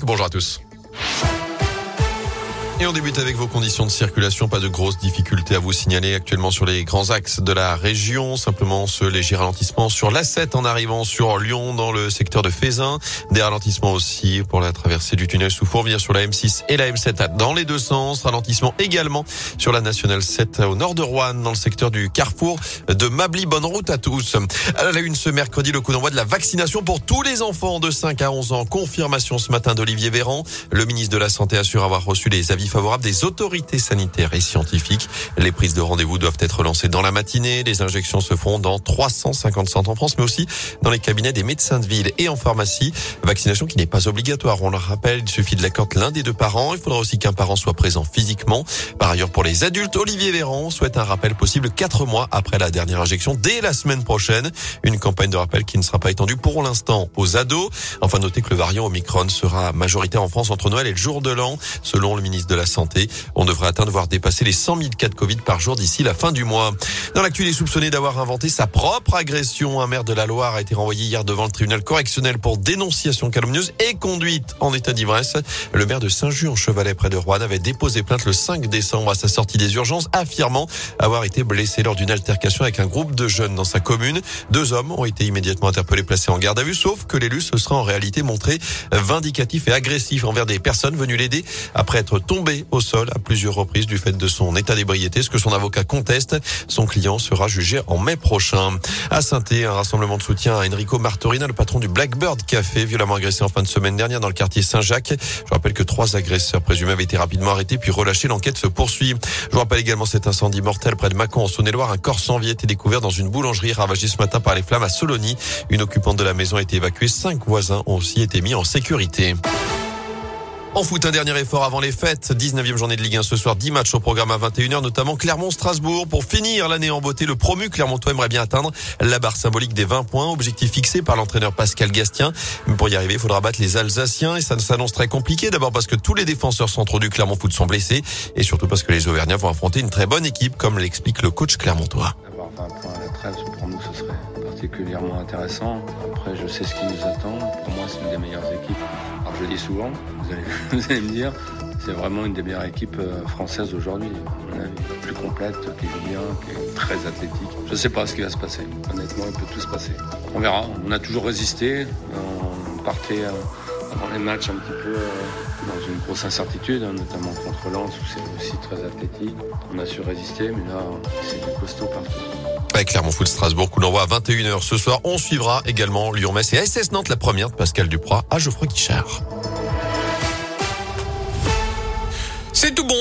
Bonjour à tous. Et on débute avec vos conditions de circulation. Pas de grosses difficultés à vous signaler actuellement sur les grands axes de la région. Simplement ce léger ralentissement sur l'A7 en arrivant sur Lyon dans le secteur de Fézin. Des ralentissements aussi pour la traversée du tunnel sous Fourvière sur la M6 et la M7 dans les deux sens. Ralentissement également sur la nationale 7 au nord de Rouen dans le secteur du carrefour de Mably. Bonne route à tous. À la une ce mercredi, le coup d'envoi de la vaccination pour tous les enfants de 5 à 11 ans. Confirmation ce matin d'Olivier Véran. Le ministre de la Santé assure avoir reçu les avis favorable des autorités sanitaires et scientifiques. Les prises de rendez-vous doivent être lancées dans la matinée. Les injections se feront dans 350 centres en France, mais aussi dans les cabinets des médecins de ville et en pharmacie. Vaccination qui n'est pas obligatoire. On le rappelle, il suffit de l'accord l'un des deux parents. Il faudra aussi qu'un parent soit présent physiquement. Par ailleurs, pour les adultes, Olivier Véran souhaite un rappel possible quatre mois après la dernière injection dès la semaine prochaine. Une campagne de rappel qui ne sera pas étendue pour l'instant aux ados. Enfin, notez que le variant Omicron sera majoritaire en France entre Noël et le jour de l'an, selon le ministre de la santé. On devrait atteindre, voire dépasser les 100 000 cas de Covid par jour d'ici la fin du mois. Dans l'actu, il est soupçonné d'avoir inventé sa propre agression. Un maire de la Loire a été renvoyé hier devant le tribunal correctionnel pour dénonciation calomnieuse et conduite en état d'ivresse. Le maire de Saint-Just-en-Chevalet, près de Rouen, avait déposé plainte le 5 décembre à sa sortie des urgences, affirmant avoir été blessé lors d'une altercation avec un groupe de jeunes dans sa commune. Deux hommes ont été immédiatement interpellés, placés en garde à vue, sauf que l'élu se sera en réalité montré vindicatif et agressif envers des personnes venues l'aider après être tombé au sol à plusieurs reprises du fait de son état d'ébriété, ce que son avocat conteste. Son client sera jugé en mai prochain. À saint un rassemblement de soutien à Enrico Martorina, le patron du Blackbird Café, violemment agressé en fin de semaine dernière dans le quartier Saint-Jacques. Je rappelle que trois agresseurs présumés avaient été rapidement arrêtés puis relâchés. L'enquête se poursuit. Je rappelle également cet incendie mortel près de Mâcon en Saône-et-Loire. Un corps sans vie a été découvert dans une boulangerie ravagée ce matin par les flammes à Solony. Une occupante de la maison a été évacuée. Cinq voisins ont aussi été mis en sécurité. En foot, un dernier effort avant les fêtes. 19e journée de Ligue 1 ce soir. 10 matchs au programme à 21h, notamment Clermont-Strasbourg. Pour finir l'année en beauté, le promu Clermontois aimerait bien atteindre la barre symbolique des 20 points. Objectif fixé par l'entraîneur Pascal Gastien. Mais pour y arriver, il faudra battre les Alsaciens et ça s'annonce très compliqué. D'abord parce que tous les défenseurs centraux du Clermont Foot sont blessés et surtout parce que les Auvergnats vont affronter une très bonne équipe, comme l'explique le coach clermontois. Avoir 20 points à la trêve, pour nous, ce serait particulièrement intéressant. Après, je sais ce qui nous attend. Pour moi, c'est une des meilleures équipes. Je le dis souvent, vous allez, vous allez me dire, c'est vraiment une des meilleures équipes euh, françaises aujourd'hui. plus complète, qui joue bien, qui est très athlétique. Je ne sais pas ce qui va se passer. Honnêtement, il peut tout se passer. On verra. On a toujours résisté. On partait euh, avant les matchs un petit peu euh, dans une grosse incertitude, hein, notamment contre Lens où c'est aussi très athlétique. On a su résister, mais là, c'est du costaud partout. Avec Clermont Foot Strasbourg, coup d'envoi à 21h ce soir. On suivra également Lyon-Metz et SS Nantes, la première de Pascal Duproy à Geoffroy Guichard. C'est tout bon.